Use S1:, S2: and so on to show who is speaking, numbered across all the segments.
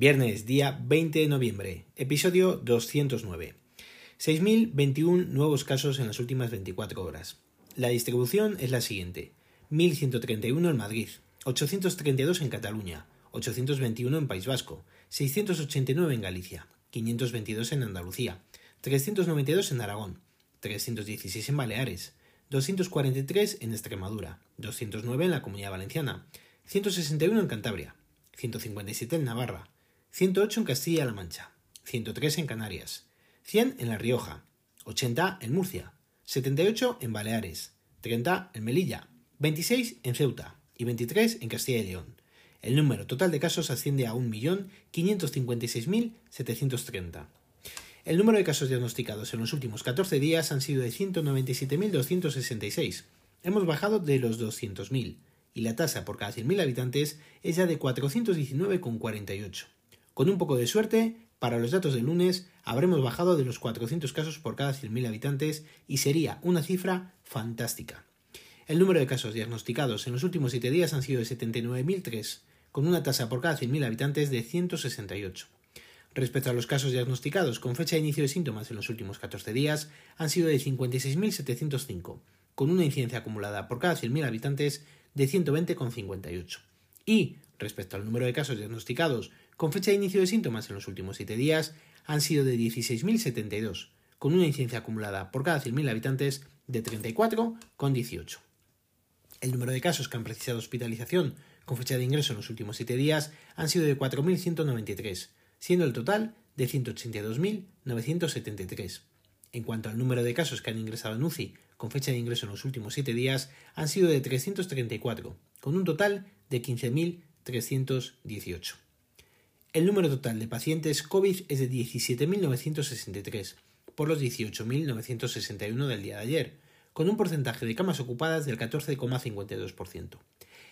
S1: Viernes, día 20 de noviembre, episodio 209. 6.021 nuevos casos en las últimas 24 horas. La distribución es la siguiente. 1.131 en Madrid, 832 en Cataluña, 821 en País Vasco, 689 en Galicia, 522 en Andalucía, 392 en Aragón, 316 en Baleares, 243 en Extremadura, 209 en la Comunidad Valenciana, 161 en Cantabria, 157 en Navarra, 108 en Castilla-La Mancha, 103 en Canarias, 100 en La Rioja, 80 en Murcia, 78 en Baleares, 30 en Melilla, 26 en Ceuta y 23 en Castilla y León. El número total de casos asciende a 1.556.730. El número de casos diagnosticados en los últimos 14 días han sido de 197.266. Hemos bajado de los 200.000 y la tasa por cada 100.000 habitantes es ya de 419,48. Con un poco de suerte, para los datos del lunes habremos bajado de los 400 casos por cada 100.000 habitantes y sería una cifra fantástica. El número de casos diagnosticados en los últimos 7 días han sido de 79.003, con una tasa por cada 100.000 habitantes de 168. Respecto a los casos diagnosticados con fecha de inicio de síntomas en los últimos 14 días, han sido de 56.705, con una incidencia acumulada por cada 100.000 habitantes de 120,58. Y, respecto al número de casos diagnosticados con fecha de inicio de síntomas en los últimos 7 días, han sido de 16.072, con una incidencia acumulada por cada 100.000 habitantes de 34,18. El número de casos que han precisado hospitalización con fecha de ingreso en los últimos 7 días han sido de 4.193, siendo el total de 182.973. En cuanto al número de casos que han ingresado en UCI con fecha de ingreso en los últimos 7 días, han sido de 334, con un total de 15.318. El número total de pacientes COVID es de 17.963, por los 18.961 del día de ayer, con un porcentaje de camas ocupadas del 14,52%.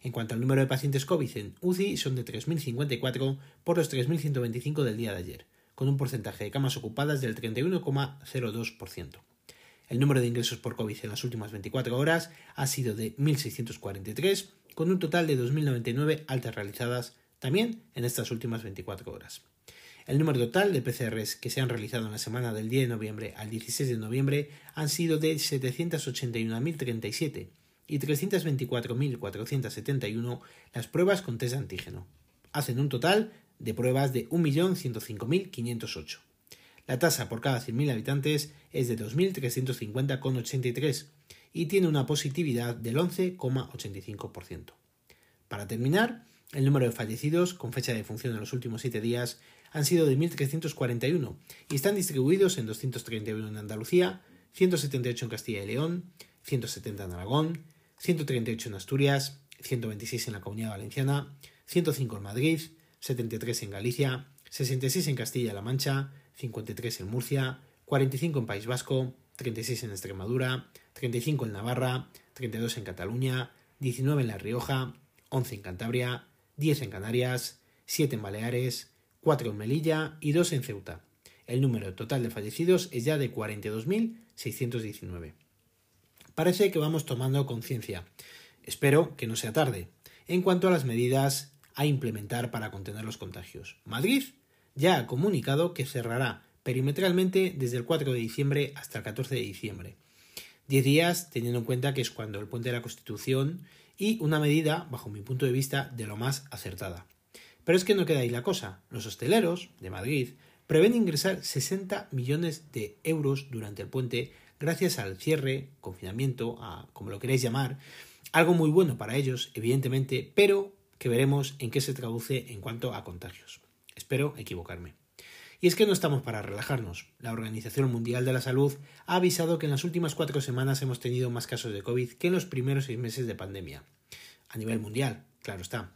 S1: En cuanto al número de pacientes COVID en UCI, son de 3.054 por los 3.125 del día de ayer, con un porcentaje de camas ocupadas del 31,02%. El número de ingresos por COVID en las últimas 24 horas ha sido de 1.643, con un total de 2.099 altas realizadas también en estas últimas 24 horas. El número total de PCRs que se han realizado en la semana del 10 de noviembre al 16 de noviembre han sido de 781.037 y 324.471 las pruebas con test de antígeno. Hacen un total de pruebas de 1.105.508. La tasa por cada 100.000 habitantes es de 2.350,83 y tiene una positividad del 11,85%. Para terminar, el número de fallecidos con fecha de defunción en los últimos 7 días han sido de 1.341 y están distribuidos en 231 en Andalucía, 178 en Castilla y León, 170 en Aragón, 138 en Asturias, 126 en la Comunidad Valenciana, 105 en Madrid, 73 en Galicia, 66 en Castilla-La Mancha, 53 en Murcia, 45 en País Vasco, 36 en Extremadura, 35 en Navarra, 32 en Cataluña, 19 en La Rioja, 11 en Cantabria, 10 en Canarias, 7 en Baleares, 4 en Melilla y 2 en Ceuta. El número total de fallecidos es ya de 42.619. Parece que vamos tomando conciencia. Espero que no sea tarde. En cuanto a las medidas a implementar para contener los contagios. Madrid ya ha comunicado que cerrará perimetralmente desde el 4 de diciembre hasta el 14 de diciembre. Diez días teniendo en cuenta que es cuando el puente de la Constitución y una medida, bajo mi punto de vista, de lo más acertada. Pero es que no queda ahí la cosa. Los hosteleros de Madrid prevén ingresar 60 millones de euros durante el puente gracias al cierre, confinamiento, a como lo queréis llamar, algo muy bueno para ellos, evidentemente, pero que veremos en qué se traduce en cuanto a contagios. Espero equivocarme. Y es que no estamos para relajarnos. La Organización Mundial de la Salud ha avisado que en las últimas cuatro semanas hemos tenido más casos de COVID que en los primeros seis meses de pandemia. A nivel mundial, claro está.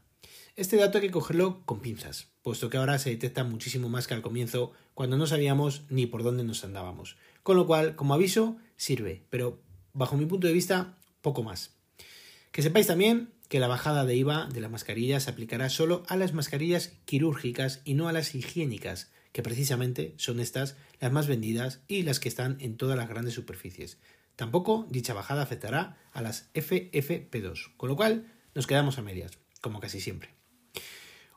S1: Este dato hay que cogerlo con pinzas, puesto que ahora se detecta muchísimo más que al comienzo, cuando no sabíamos ni por dónde nos andábamos. Con lo cual, como aviso, sirve, pero bajo mi punto de vista, poco más. Que sepáis también que la bajada de IVA de la mascarilla se aplicará solo a las mascarillas quirúrgicas y no a las higiénicas, que precisamente son estas las más vendidas y las que están en todas las grandes superficies. Tampoco dicha bajada afectará a las FFP2, con lo cual nos quedamos a medias, como casi siempre.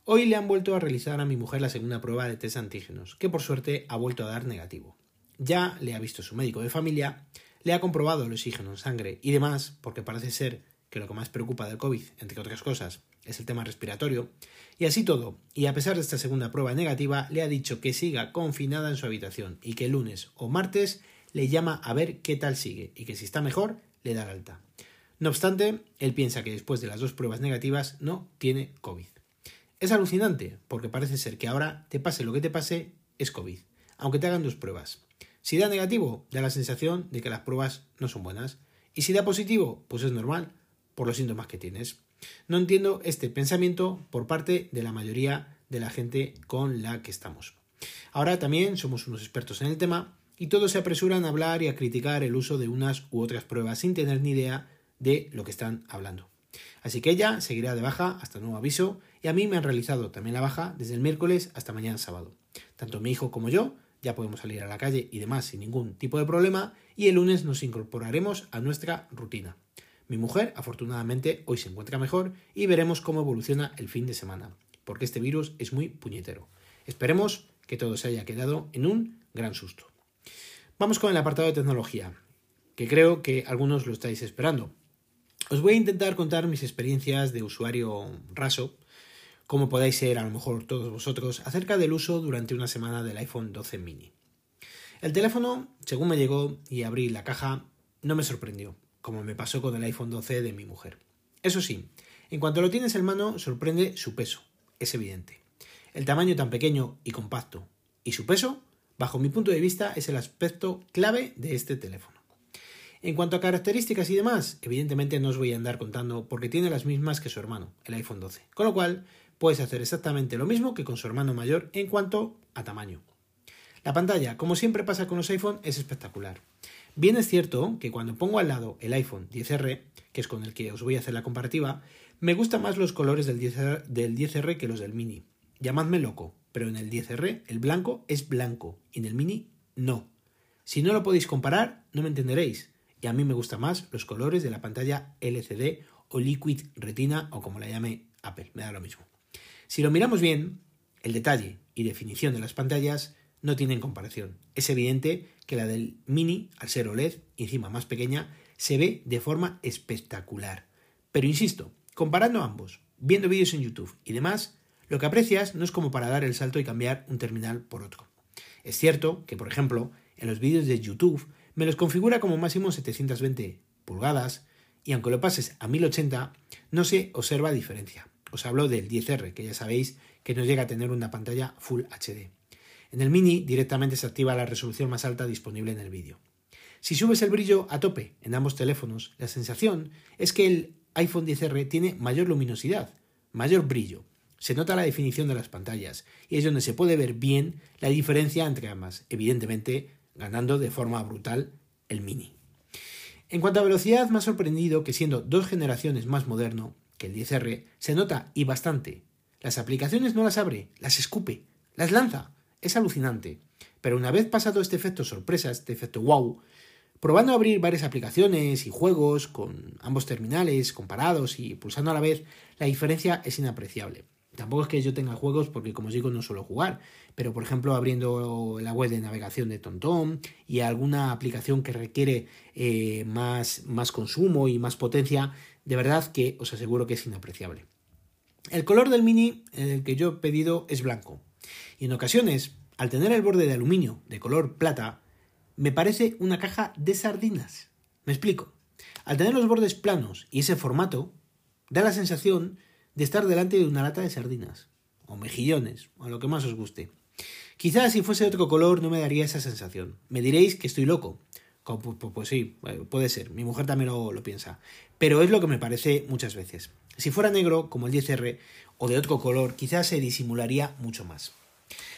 S1: Hoy le han vuelto a realizar a mi mujer la segunda prueba de test antígenos, que por suerte ha vuelto a dar negativo. Ya le ha visto su médico de familia, le ha comprobado el oxígeno en sangre y demás, porque parece ser que lo que más preocupa del COVID, entre otras cosas, es el tema respiratorio, y así todo, y a pesar de esta segunda prueba negativa, le ha dicho que siga confinada en su habitación y que el lunes o martes le llama a ver qué tal sigue y que si está mejor, le da la alta. No obstante, él piensa que después de las dos pruebas negativas no tiene COVID. Es alucinante, porque parece ser que ahora, te pase lo que te pase, es COVID, aunque te hagan dos pruebas. Si da negativo, da la sensación de que las pruebas no son buenas. Y si da positivo, pues es normal, por los síntomas que tienes. No entiendo este pensamiento por parte de la mayoría de la gente con la que estamos. Ahora también somos unos expertos en el tema y todos se apresuran a hablar y a criticar el uso de unas u otras pruebas sin tener ni idea de lo que están hablando. Así que ella seguirá de baja hasta nuevo aviso y a mí me han realizado también la baja desde el miércoles hasta mañana sábado. Tanto mi hijo como yo ya podemos salir a la calle y demás sin ningún tipo de problema y el lunes nos incorporaremos a nuestra rutina. Mi mujer, afortunadamente, hoy se encuentra mejor y veremos cómo evoluciona el fin de semana, porque este virus es muy puñetero. Esperemos que todo se haya quedado en un gran susto. Vamos con el apartado de tecnología, que creo que algunos lo estáis esperando. Os voy a intentar contar mis experiencias de usuario raso, como podáis ser a lo mejor todos vosotros, acerca del uso durante una semana del iPhone 12 mini. El teléfono, según me llegó y abrí la caja, no me sorprendió como me pasó con el iPhone 12 de mi mujer. Eso sí, en cuanto lo tienes en mano, sorprende su peso, es evidente. El tamaño tan pequeño y compacto y su peso, bajo mi punto de vista, es el aspecto clave de este teléfono. En cuanto a características y demás, evidentemente no os voy a andar contando porque tiene las mismas que su hermano, el iPhone 12, con lo cual puedes hacer exactamente lo mismo que con su hermano mayor en cuanto a tamaño. La pantalla, como siempre pasa con los iPhone, es espectacular. Bien es cierto que cuando pongo al lado el iPhone 10R, que es con el que os voy a hacer la comparativa, me gustan más los colores del 10R, que los del Mini. Llamadme loco, pero en el 10R el blanco es blanco y en el Mini no. Si no lo podéis comparar, no me entenderéis. Y a mí me gustan más los colores de la pantalla LCD o Liquid Retina o como la llame Apple, me da lo mismo. Si lo miramos bien, el detalle y definición de las pantallas no tienen comparación. Es evidente que la del Mini, al ser OLED encima más pequeña, se ve de forma espectacular. Pero insisto, comparando ambos, viendo vídeos en YouTube y demás, lo que aprecias no es como para dar el salto y cambiar un terminal por otro. Es cierto que, por ejemplo, en los vídeos de YouTube me los configura como máximo 720 pulgadas y aunque lo pases a 1080 no se observa diferencia. Os hablo del 10R, que ya sabéis que no llega a tener una pantalla Full HD. En el Mini directamente se activa la resolución más alta disponible en el vídeo. Si subes el brillo a tope en ambos teléfonos, la sensación es que el iPhone 10R tiene mayor luminosidad, mayor brillo. Se nota la definición de las pantallas y es donde se puede ver bien la diferencia entre ambas, evidentemente ganando de forma brutal el Mini. En cuanto a velocidad, me ha sorprendido que siendo dos generaciones más moderno que el 10R, se nota y bastante. Las aplicaciones no las abre, las escupe, las lanza. Es alucinante. Pero una vez pasado este efecto sorpresa, este efecto wow, probando a abrir varias aplicaciones y juegos con ambos terminales comparados y pulsando a la vez, la diferencia es inapreciable. Tampoco es que yo tenga juegos porque como os digo no suelo jugar, pero por ejemplo abriendo la web de navegación de TomTom y alguna aplicación que requiere eh, más, más consumo y más potencia, de verdad que os aseguro que es inapreciable. El color del mini, el que yo he pedido, es blanco, y en ocasiones, al tener el borde de aluminio de color plata, me parece una caja de sardinas. Me explico. Al tener los bordes planos y ese formato, da la sensación de estar delante de una lata de sardinas, o mejillones, o lo que más os guste. Quizás si fuese de otro color no me daría esa sensación. Me diréis que estoy loco. Pues, sí, puede ser. Mi mujer también lo, lo, piensa. Pero es lo que me parece muchas veces. Si fuera negro, como el 10R, o de otro color, quizás se disimularía mucho más.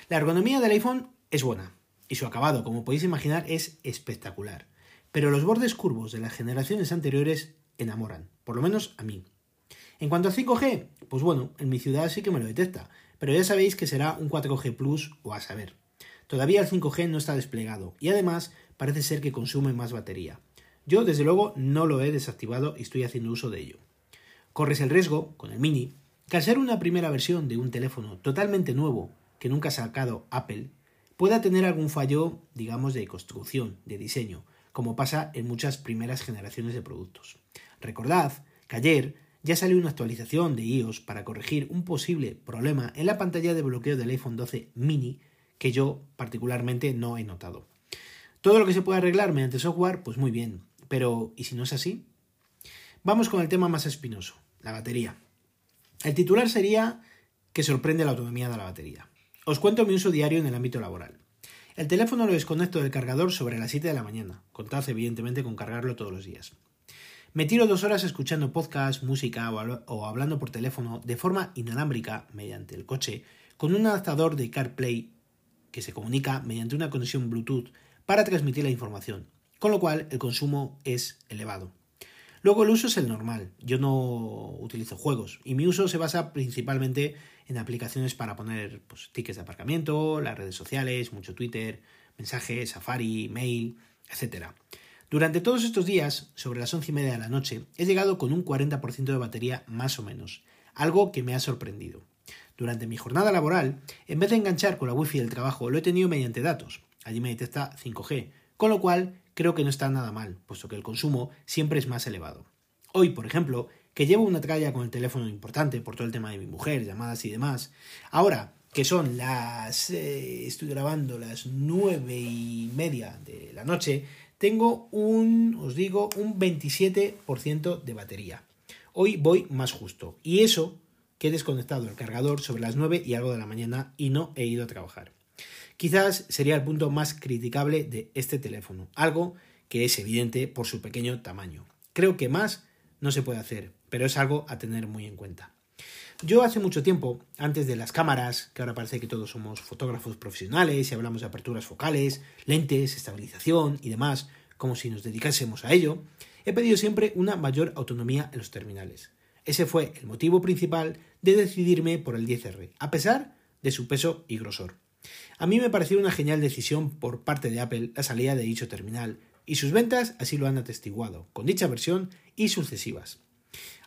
S1: La ergonomía del iPhone es buena y su acabado, como podéis imaginar, es espectacular. Pero los bordes curvos de las generaciones anteriores enamoran, por lo menos a mí. En cuanto a 5G, pues bueno, en mi ciudad sí que me lo detecta, pero ya sabéis que será un 4G Plus o a saber. Todavía el 5G no está desplegado y además parece ser que consume más batería. Yo desde luego no lo he desactivado y estoy haciendo uso de ello. Corres el riesgo, con el Mini, que al ser una primera versión de un teléfono totalmente nuevo que nunca ha sacado Apple, pueda tener algún fallo, digamos, de construcción, de diseño, como pasa en muchas primeras generaciones de productos. Recordad que ayer ya salió una actualización de iOS para corregir un posible problema en la pantalla de bloqueo del iPhone 12 mini que yo particularmente no he notado. Todo lo que se puede arreglar mediante software, pues muy bien, pero ¿y si no es así? Vamos con el tema más espinoso, la batería. El titular sería que sorprende la autonomía de la batería. Os cuento mi uso diario en el ámbito laboral. El teléfono lo desconecto del cargador sobre las 7 de la mañana. Contad evidentemente con cargarlo todos los días. Me tiro dos horas escuchando podcast, música o hablando por teléfono de forma inalámbrica mediante el coche con un adaptador de CarPlay que se comunica mediante una conexión Bluetooth para transmitir la información, con lo cual el consumo es elevado. Luego el uso es el normal, yo no utilizo juegos y mi uso se basa principalmente en aplicaciones para poner pues, tickets de aparcamiento, las redes sociales, mucho Twitter, mensajes, Safari, mail, etc. Durante todos estos días, sobre las once y media de la noche, he llegado con un 40% de batería más o menos, algo que me ha sorprendido. Durante mi jornada laboral, en vez de enganchar con la wifi del trabajo, lo he tenido mediante datos. Allí me detecta 5G, con lo cual creo que no está nada mal, puesto que el consumo siempre es más elevado. Hoy, por ejemplo, que llevo una tralla con el teléfono importante por todo el tema de mi mujer, llamadas y demás, ahora que son las... Eh, estoy grabando las nueve y media de la noche, tengo un, os digo, un 27% de batería. Hoy voy más justo. Y eso que he desconectado el cargador sobre las 9 y algo de la mañana y no he ido a trabajar. Quizás sería el punto más criticable de este teléfono, algo que es evidente por su pequeño tamaño. Creo que más no se puede hacer, pero es algo a tener muy en cuenta. Yo hace mucho tiempo, antes de las cámaras, que ahora parece que todos somos fotógrafos profesionales y hablamos de aperturas focales, lentes, estabilización y demás, como si nos dedicásemos a ello, he pedido siempre una mayor autonomía en los terminales. Ese fue el motivo principal de decidirme por el 10R, a pesar de su peso y grosor. A mí me pareció una genial decisión por parte de Apple la salida de dicho terminal, y sus ventas así lo han atestiguado, con dicha versión y sucesivas.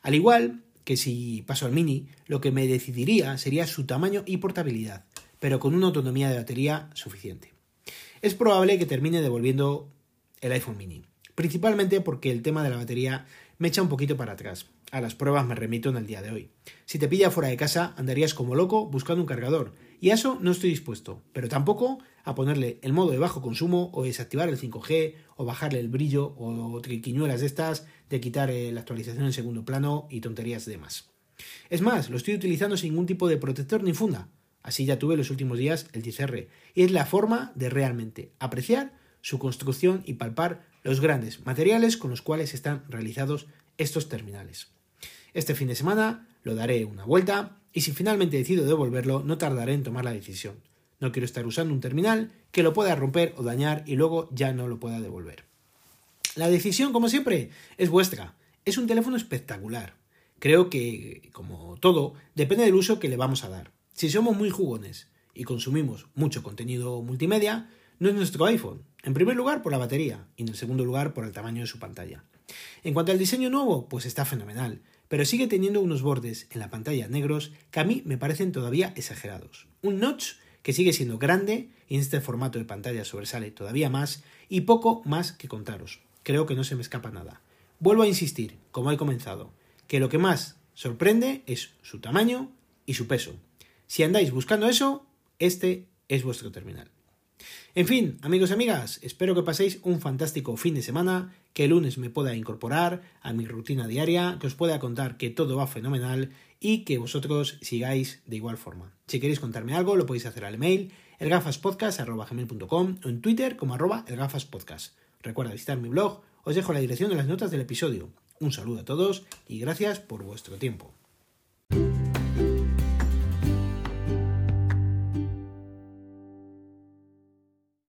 S1: Al igual que si paso al mini, lo que me decidiría sería su tamaño y portabilidad, pero con una autonomía de batería suficiente. Es probable que termine devolviendo el iPhone mini, principalmente porque el tema de la batería me echa un poquito para atrás. A las pruebas me remito en el día de hoy. Si te pilla fuera de casa, andarías como loco buscando un cargador, y a eso no estoy dispuesto, pero tampoco a ponerle el modo de bajo consumo o desactivar el 5G o bajarle el brillo o triquiñuelas de estas de quitar eh, la actualización en segundo plano y tonterías de demás. Es más, lo estoy utilizando sin ningún tipo de protector ni funda. Así ya tuve los últimos días el 10R y es la forma de realmente apreciar su construcción y palpar los grandes materiales con los cuales están realizados estos terminales. Este fin de semana lo daré una vuelta y si finalmente decido devolverlo no tardaré en tomar la decisión. No quiero estar usando un terminal que lo pueda romper o dañar y luego ya no lo pueda devolver. La decisión, como siempre, es vuestra. Es un teléfono espectacular. Creo que, como todo, depende del uso que le vamos a dar. Si somos muy jugones y consumimos mucho contenido multimedia, no es nuestro iPhone. En primer lugar, por la batería y en segundo lugar, por el tamaño de su pantalla. En cuanto al diseño nuevo, pues está fenomenal, pero sigue teniendo unos bordes en la pantalla negros que a mí me parecen todavía exagerados. Un notch que sigue siendo grande y en este formato de pantalla sobresale todavía más y poco más que contaros. Creo que no se me escapa nada. Vuelvo a insistir, como he comenzado, que lo que más sorprende es su tamaño y su peso. Si andáis buscando eso, este es vuestro terminal. En fin, amigos y amigas, espero que paséis un fantástico fin de semana, que el lunes me pueda incorporar a mi rutina diaria, que os pueda contar que todo va fenomenal y que vosotros sigáis de igual forma. Si queréis contarme algo, lo podéis hacer al email elgafaspodcast.com o en Twitter como arroba elgafaspodcast. Recuerda visitar mi blog, os dejo la dirección de las notas del episodio. Un saludo a todos y gracias por vuestro tiempo.